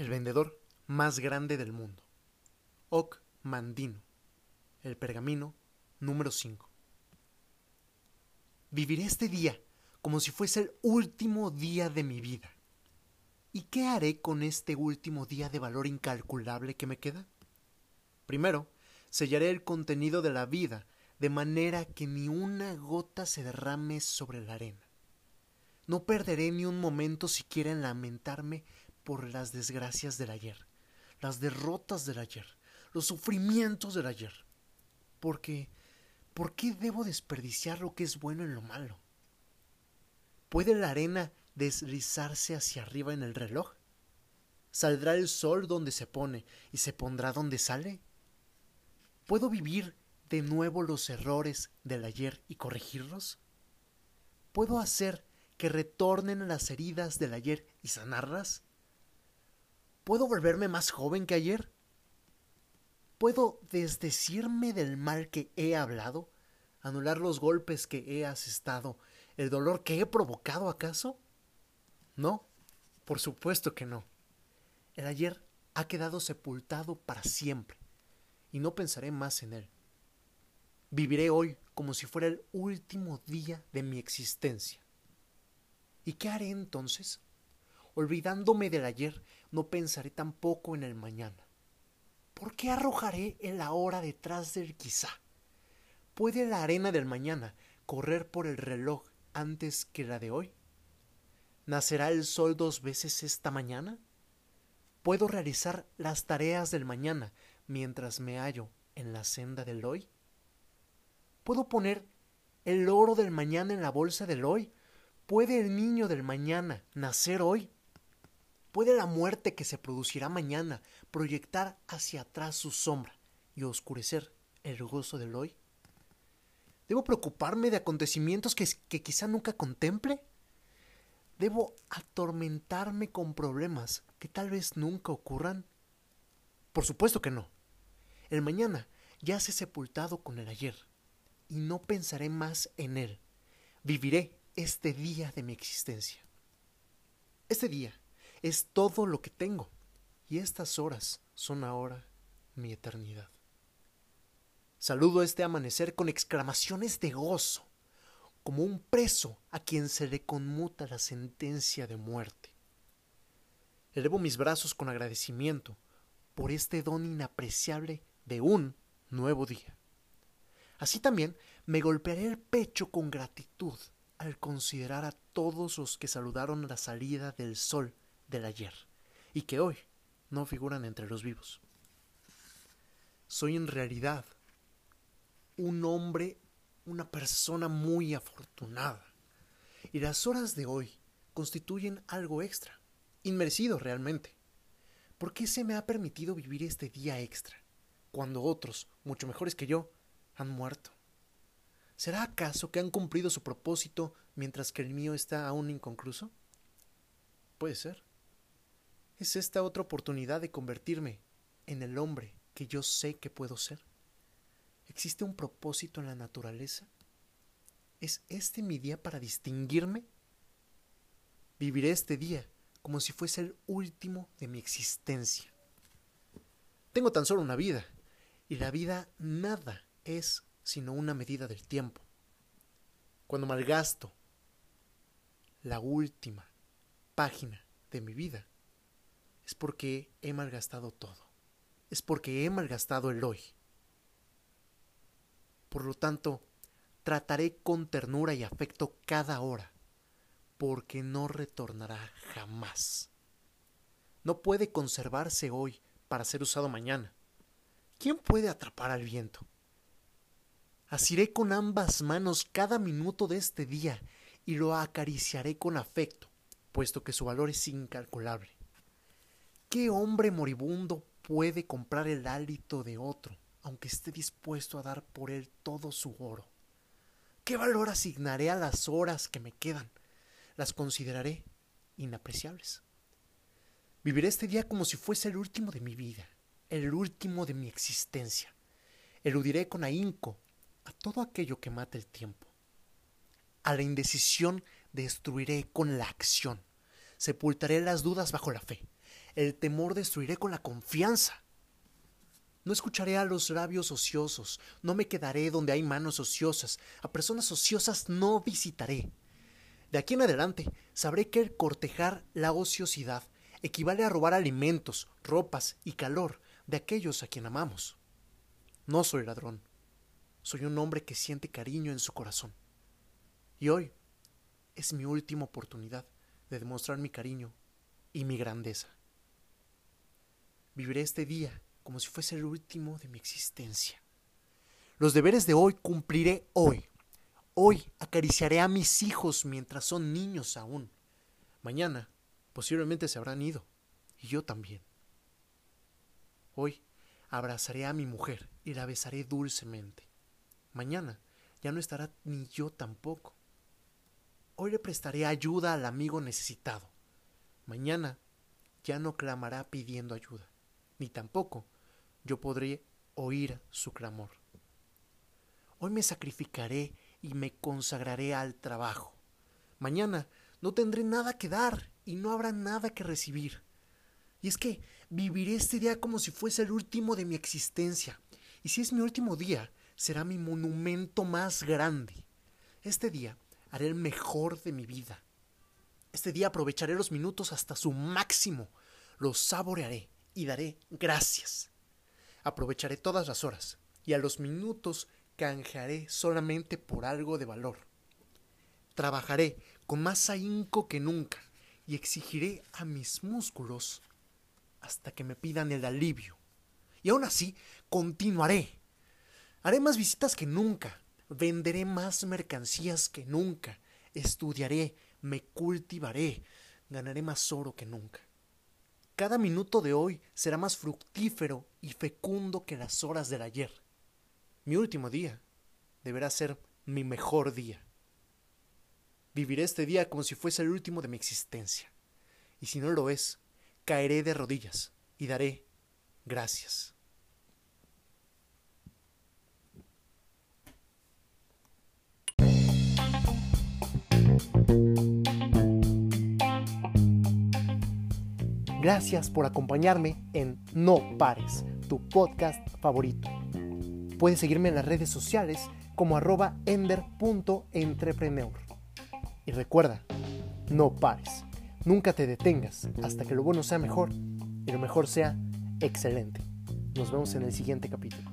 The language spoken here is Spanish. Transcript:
el vendedor más grande del mundo. Oc Mandino, el pergamino número 5. Viviré este día como si fuese el último día de mi vida. ¿Y qué haré con este último día de valor incalculable que me queda? Primero, sellaré el contenido de la vida de manera que ni una gota se derrame sobre la arena. No perderé ni un momento siquiera en lamentarme por las desgracias del ayer, las derrotas del ayer, los sufrimientos del ayer. Porque, ¿por qué debo desperdiciar lo que es bueno en lo malo? ¿Puede la arena deslizarse hacia arriba en el reloj? ¿Saldrá el sol donde se pone y se pondrá donde sale? ¿Puedo vivir de nuevo los errores del ayer y corregirlos? ¿Puedo hacer que retornen las heridas del ayer y sanarlas? ¿Puedo volverme más joven que ayer? ¿Puedo desdecirme del mal que he hablado? ¿Anular los golpes que he asestado? ¿El dolor que he provocado acaso? No, por supuesto que no. El ayer ha quedado sepultado para siempre, y no pensaré más en él. Viviré hoy como si fuera el último día de mi existencia. ¿Y qué haré entonces? Olvidándome del ayer, no pensaré tampoco en el mañana. ¿Por qué arrojaré el ahora detrás del quizá? ¿Puede la arena del mañana correr por el reloj antes que la de hoy? ¿Nacerá el sol dos veces esta mañana? ¿Puedo realizar las tareas del mañana mientras me hallo en la senda del hoy? ¿Puedo poner el oro del mañana en la bolsa del hoy? ¿Puede el niño del mañana nacer hoy? ¿Puede la muerte que se producirá mañana proyectar hacia atrás su sombra y oscurecer el gozo del hoy? ¿Debo preocuparme de acontecimientos que, que quizá nunca contemple? ¿Debo atormentarme con problemas que tal vez nunca ocurran? Por supuesto que no. El mañana ya se sepultado con el ayer, y no pensaré más en él. Viviré este día de mi existencia. Este día es todo lo que tengo y estas horas son ahora mi eternidad. Saludo este amanecer con exclamaciones de gozo, como un preso a quien se le conmuta la sentencia de muerte. Elevo mis brazos con agradecimiento por este don inapreciable de un nuevo día. Así también me golpearé el pecho con gratitud al considerar a todos los que saludaron la salida del sol del ayer y que hoy no figuran entre los vivos. Soy en realidad un hombre, una persona muy afortunada. Y las horas de hoy constituyen algo extra, inmerecido realmente. ¿Por qué se me ha permitido vivir este día extra, cuando otros, mucho mejores que yo, han muerto? ¿Será acaso que han cumplido su propósito mientras que el mío está aún inconcluso? Puede ser. ¿Es esta otra oportunidad de convertirme en el hombre que yo sé que puedo ser? ¿Existe un propósito en la naturaleza? ¿Es este mi día para distinguirme? Viviré este día como si fuese el último de mi existencia. Tengo tan solo una vida, y la vida nada es sino una medida del tiempo. Cuando malgasto la última página de mi vida, es porque he malgastado todo. Es porque he malgastado el hoy. Por lo tanto, trataré con ternura y afecto cada hora, porque no retornará jamás. No puede conservarse hoy para ser usado mañana. ¿Quién puede atrapar al viento? Asiré con ambas manos cada minuto de este día y lo acariciaré con afecto, puesto que su valor es incalculable. ¿Qué hombre moribundo puede comprar el hálito de otro, aunque esté dispuesto a dar por él todo su oro? ¿Qué valor asignaré a las horas que me quedan? Las consideraré inapreciables. Viviré este día como si fuese el último de mi vida, el último de mi existencia. Eludiré con ahínco a todo aquello que mata el tiempo. A la indecisión destruiré con la acción. Sepultaré las dudas bajo la fe. El temor destruiré con la confianza. No escucharé a los labios ociosos, no me quedaré donde hay manos ociosas, a personas ociosas no visitaré. De aquí en adelante sabré que el cortejar la ociosidad equivale a robar alimentos, ropas y calor de aquellos a quien amamos. No soy ladrón, soy un hombre que siente cariño en su corazón. Y hoy es mi última oportunidad de demostrar mi cariño y mi grandeza. Viviré este día como si fuese el último de mi existencia. Los deberes de hoy cumpliré hoy. Hoy acariciaré a mis hijos mientras son niños aún. Mañana posiblemente se habrán ido, y yo también. Hoy abrazaré a mi mujer y la besaré dulcemente. Mañana ya no estará ni yo tampoco. Hoy le prestaré ayuda al amigo necesitado. Mañana ya no clamará pidiendo ayuda, ni tampoco yo podré oír su clamor. Hoy me sacrificaré y me consagraré al trabajo. Mañana no tendré nada que dar y no habrá nada que recibir. Y es que viviré este día como si fuese el último de mi existencia. Y si es mi último día, será mi monumento más grande. Este día haré el mejor de mi vida. Este día aprovecharé los minutos hasta su máximo. Los saborearé y daré gracias. Aprovecharé todas las horas y a los minutos canjearé solamente por algo de valor. Trabajaré con más ahínco que nunca y exigiré a mis músculos hasta que me pidan el alivio. Y aún así, continuaré. Haré más visitas que nunca, venderé más mercancías que nunca, estudiaré, me cultivaré, ganaré más oro que nunca. Cada minuto de hoy será más fructífero y fecundo que las horas del ayer. Mi último día deberá ser mi mejor día. Viviré este día como si fuese el último de mi existencia. Y si no lo es, caeré de rodillas y daré gracias. Gracias por acompañarme en No Pares, tu podcast favorito. Puedes seguirme en las redes sociales como arroba ender.entrepreneur. Y recuerda, no pares, nunca te detengas hasta que lo bueno sea mejor y lo mejor sea excelente. Nos vemos en el siguiente capítulo.